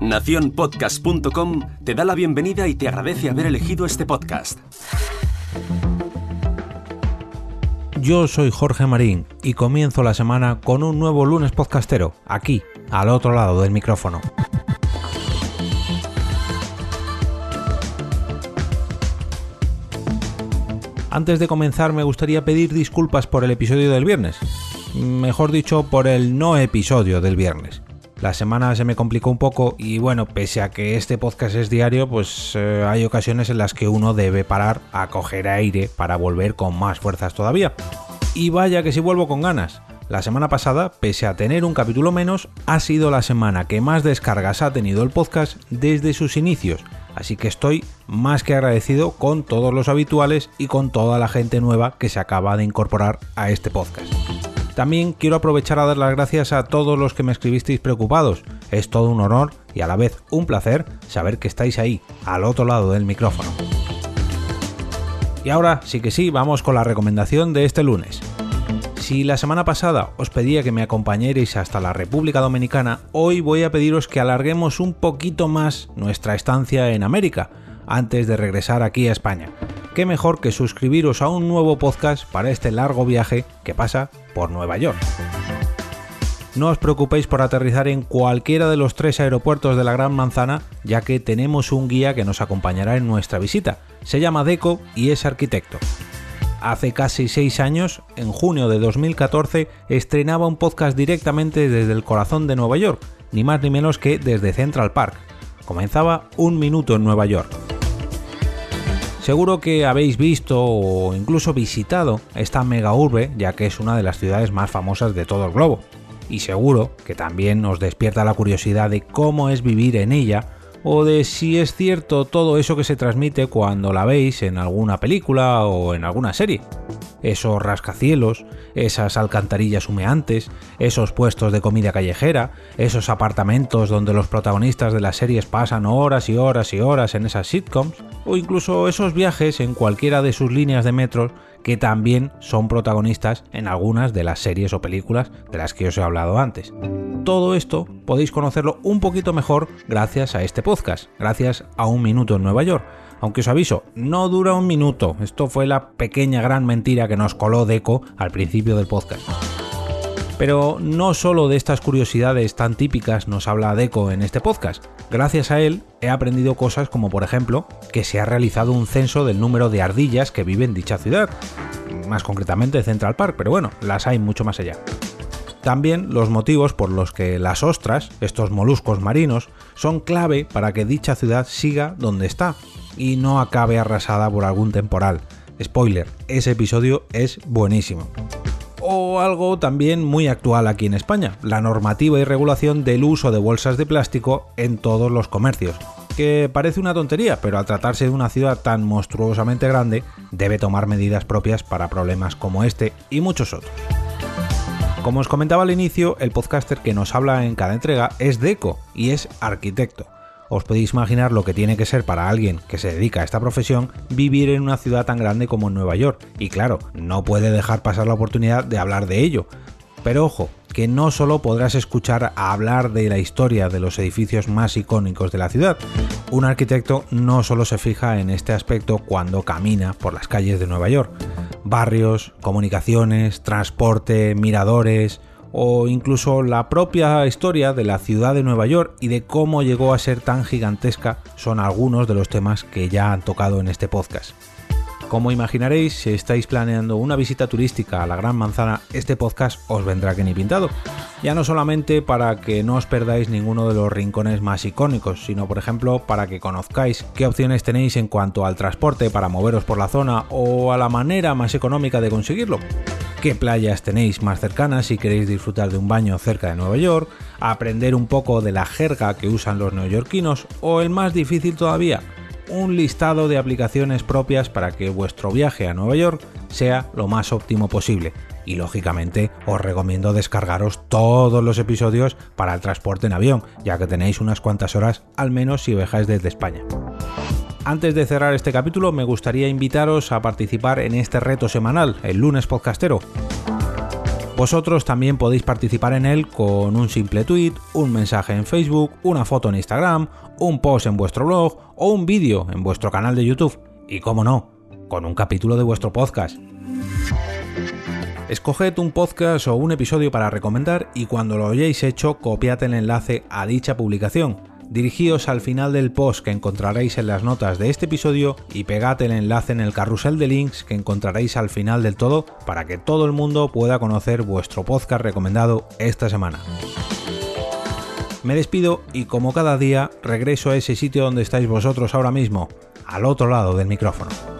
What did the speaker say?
Naciónpodcast.com te da la bienvenida y te agradece haber elegido este podcast. Yo soy Jorge Marín y comienzo la semana con un nuevo lunes podcastero, aquí, al otro lado del micrófono. Antes de comenzar me gustaría pedir disculpas por el episodio del viernes, mejor dicho por el no episodio del viernes. La semana se me complicó un poco y bueno, pese a que este podcast es diario, pues eh, hay ocasiones en las que uno debe parar a coger aire para volver con más fuerzas todavía. Y vaya que si vuelvo con ganas. La semana pasada, pese a tener un capítulo menos, ha sido la semana que más descargas ha tenido el podcast desde sus inicios, Así que estoy más que agradecido con todos los habituales y con toda la gente nueva que se acaba de incorporar a este podcast. También quiero aprovechar a dar las gracias a todos los que me escribisteis preocupados. Es todo un honor y a la vez un placer saber que estáis ahí, al otro lado del micrófono. Y ahora sí que sí, vamos con la recomendación de este lunes. Si la semana pasada os pedía que me acompañarais hasta la República Dominicana, hoy voy a pediros que alarguemos un poquito más nuestra estancia en América, antes de regresar aquí a España. Qué mejor que suscribiros a un nuevo podcast para este largo viaje que pasa por Nueva York. No os preocupéis por aterrizar en cualquiera de los tres aeropuertos de la Gran Manzana, ya que tenemos un guía que nos acompañará en nuestra visita. Se llama Deco y es arquitecto hace casi seis años, en junio de 2014, estrenaba un podcast directamente desde el corazón de Nueva York, ni más ni menos que desde Central Park. Comenzaba Un Minuto en Nueva York. Seguro que habéis visto o incluso visitado esta mega urbe, ya que es una de las ciudades más famosas de todo el globo. Y seguro que también os despierta la curiosidad de cómo es vivir en ella o de si es cierto todo eso que se transmite cuando la veis en alguna película o en alguna serie. Esos rascacielos, esas alcantarillas humeantes, esos puestos de comida callejera, esos apartamentos donde los protagonistas de las series pasan horas y horas y horas en esas sitcoms, o incluso esos viajes en cualquiera de sus líneas de metros que también son protagonistas en algunas de las series o películas de las que os he hablado antes. Todo esto podéis conocerlo un poquito mejor gracias a este podcast, gracias a Un Minuto en Nueva York. Aunque os aviso, no dura un minuto, esto fue la pequeña gran mentira que nos coló Deco al principio del podcast. Pero no solo de estas curiosidades tan típicas nos habla Deco en este podcast. Gracias a él he aprendido cosas como por ejemplo que se ha realizado un censo del número de ardillas que viven en dicha ciudad, más concretamente Central Park, pero bueno, las hay mucho más allá. También los motivos por los que las ostras, estos moluscos marinos, son clave para que dicha ciudad siga donde está y no acabe arrasada por algún temporal. Spoiler, ese episodio es buenísimo o algo también muy actual aquí en España, la normativa y regulación del uso de bolsas de plástico en todos los comercios. Que parece una tontería, pero al tratarse de una ciudad tan monstruosamente grande, debe tomar medidas propias para problemas como este y muchos otros. Como os comentaba al inicio, el podcaster que nos habla en cada entrega es Deco y es arquitecto os podéis imaginar lo que tiene que ser para alguien que se dedica a esta profesión vivir en una ciudad tan grande como Nueva York. Y claro, no puede dejar pasar la oportunidad de hablar de ello. Pero ojo, que no solo podrás escuchar hablar de la historia de los edificios más icónicos de la ciudad. Un arquitecto no solo se fija en este aspecto cuando camina por las calles de Nueva York. Barrios, comunicaciones, transporte, miradores, o incluso la propia historia de la ciudad de Nueva York y de cómo llegó a ser tan gigantesca son algunos de los temas que ya han tocado en este podcast. Como imaginaréis, si estáis planeando una visita turística a la Gran Manzana, este podcast os vendrá que ni pintado. Ya no solamente para que no os perdáis ninguno de los rincones más icónicos, sino por ejemplo para que conozcáis qué opciones tenéis en cuanto al transporte para moveros por la zona o a la manera más económica de conseguirlo qué playas tenéis más cercanas si queréis disfrutar de un baño cerca de Nueva York, aprender un poco de la jerga que usan los neoyorquinos o el más difícil todavía, un listado de aplicaciones propias para que vuestro viaje a Nueva York sea lo más óptimo posible. Y lógicamente os recomiendo descargaros todos los episodios para el transporte en avión, ya que tenéis unas cuantas horas al menos si viajáis desde España. Antes de cerrar este capítulo, me gustaría invitaros a participar en este reto semanal, el lunes podcastero. Vosotros también podéis participar en él con un simple tweet, un mensaje en Facebook, una foto en Instagram, un post en vuestro blog o un vídeo en vuestro canal de YouTube. Y cómo no, con un capítulo de vuestro podcast. Escoged un podcast o un episodio para recomendar y cuando lo hayáis hecho copiad el enlace a dicha publicación. Dirigíos al final del post que encontraréis en las notas de este episodio y pegad el enlace en el carrusel de links que encontraréis al final del todo para que todo el mundo pueda conocer vuestro podcast recomendado esta semana. Me despido y como cada día regreso a ese sitio donde estáis vosotros ahora mismo, al otro lado del micrófono.